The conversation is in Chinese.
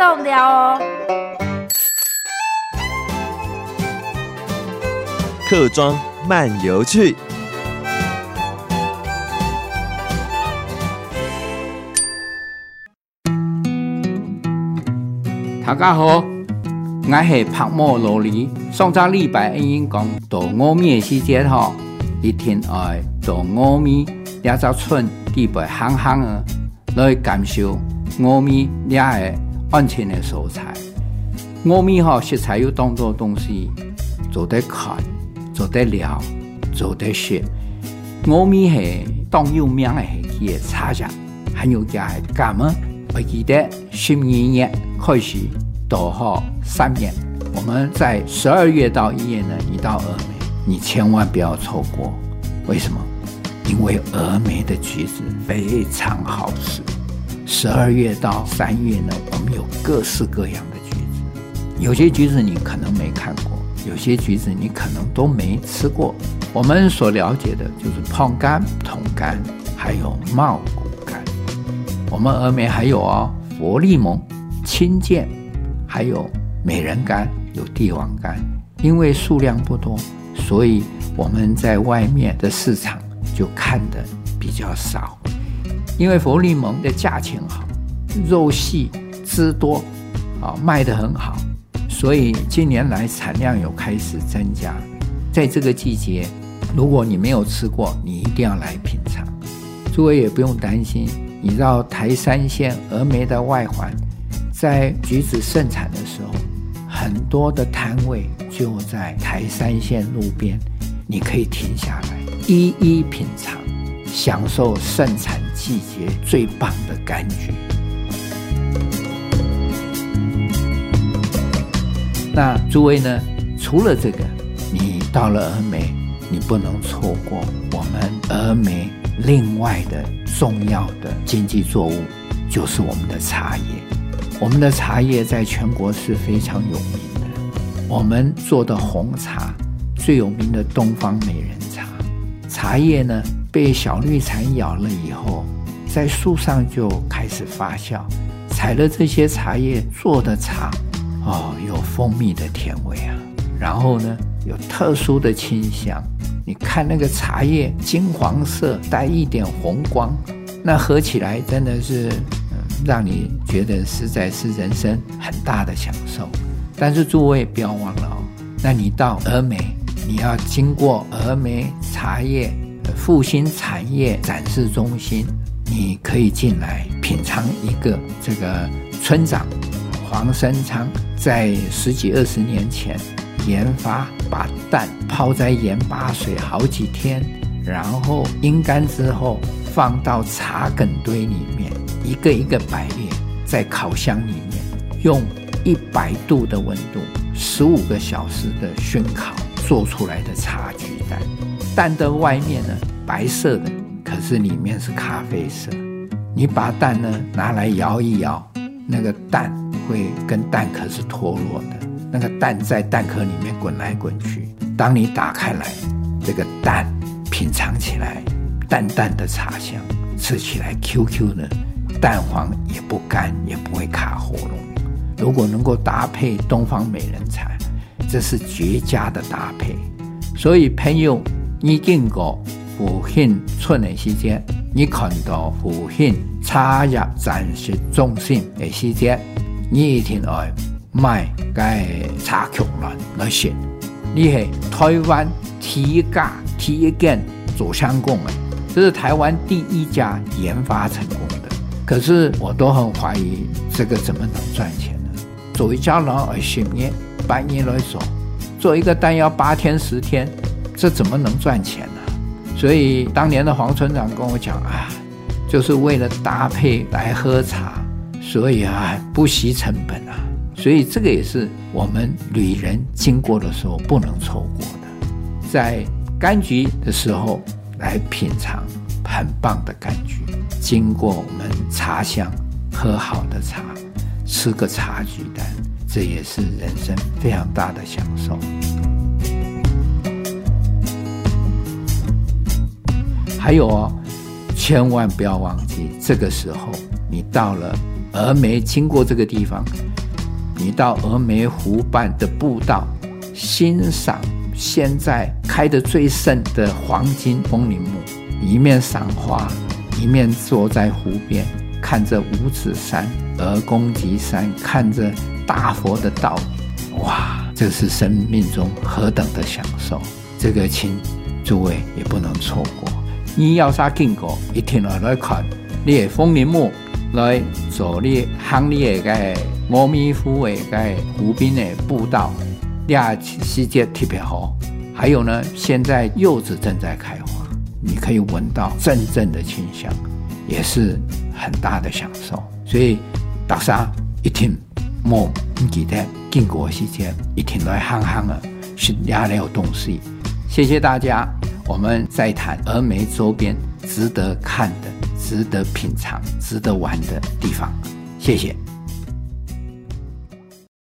重聊哦。客庄漫游去。大家好，我是泡沫萝莉。上张礼拜因讲到峨眉的时节吼，一天爱到峨眉两座村地白行行的来感受峨眉俩个安全的素材。峨眉吼食材有当多东西，做得看，做得了，做得学。我们系当有名的系佢嘅茶叶，还有家系干么？我记得十二月开始到后三月，我们在十二月到一月呢，一到峨眉，你千万不要错过。为什么？因为峨眉的橘子非常好吃。十二月到三月呢，我们有各式各样的橘子，有些橘子你可能没看过，有些橘子你可能都没吃过。我们所了解的就是胖柑、桶柑，还有茂谷柑。我们峨眉还有哦，佛利蒙、青剑，还有美人柑，有帝王柑。因为数量不多，所以我们在外面的市场就看的比较少。因为佛利蒙的价钱好，肉细汁多，啊，卖得很好，所以近年来产量有开始增加。在这个季节，如果你没有吃过，你一定要来品尝。诸位也不用担心。你到台山县峨眉的外环，在橘子盛产的时候，很多的摊位就在台山县路边，你可以停下来一一品尝，享受盛产季节最棒的柑橘。那诸位呢？除了这个，你到了峨眉，你不能错过我们峨眉。另外的重要的经济作物就是我们的茶叶，我们的茶叶在全国是非常有名的。我们做的红茶最有名的东方美人茶，茶叶呢被小绿蝉咬了以后，在树上就开始发酵，采了这些茶叶做的茶，哦，有蜂蜜的甜味啊，然后呢有特殊的清香。你看那个茶叶金黄色，带一点红光，那喝起来真的是，嗯，让你觉得实在是人生很大的享受。但是诸位不要忘了哦，那你到峨眉，你要经过峨眉茶叶复兴产业展示中心，你可以进来品尝一个这个村长黄生昌在十几二十年前。研发把蛋泡在盐巴水好几天，然后阴干之后放到茶梗堆里面，一个一个摆列在烤箱里面，用一百度的温度，十五个小时的熏烤做出来的茶橘蛋。蛋的外面呢白色的，可是里面是咖啡色。你把蛋呢拿来摇一摇，那个蛋会跟蛋壳是脱落的。那个蛋在蛋壳里面滚来滚去，当你打开来，这个蛋品尝起来，淡淡的茶香，吃起来 Q Q 的，蛋黄也不干，也不会卡喉咙。如果能够搭配东方美人茶，这是绝佳的搭配。所以朋友，你经过福兴村的时间，你看到福兴茶叶展示中心的时间，你一定要。卖该茶曲了那些，你系台湾第一家第一间做香工的，这是台湾第一家研发成功的。可是我都很怀疑这个怎么能赚钱呢？做一家人而十年半年来做，做一个单要八天十天，这怎么能赚钱呢？所以当年的黄村长跟我讲啊，就是为了搭配来喝茶，所以啊不惜成本啊。所以这个也是我们旅人经过的时候不能错过的，在柑橘的时候来品尝很棒的柑橘，经过我们茶乡喝好的茶，吃个茶橘蛋，这也是人生非常大的享受。还有哦，千万不要忘记，这个时候你到了峨眉经过这个地方，你到峨眉湖畔的步道欣赏现在开得最盛的黄金风铃木，一面赏花，一面坐在湖边，看着五指山、鹅公脊山，看着大佛的倒影，哇，这是生命中何等的享受！这个请诸位也不能错过。你要啥经过，一定要来看。你的风铃木来走你行你的个阿弥陀的个湖边的步道，呀，世界特别好。还有呢，现在柚子正在开花，你可以闻到阵阵的清香，也是很大的享受。所以大家一定莫记得经过时间，一定来行行啊，是哪里有东西？谢谢大家，我们再谈峨眉周边值得看的。值得品尝、值得玩的地方，谢谢。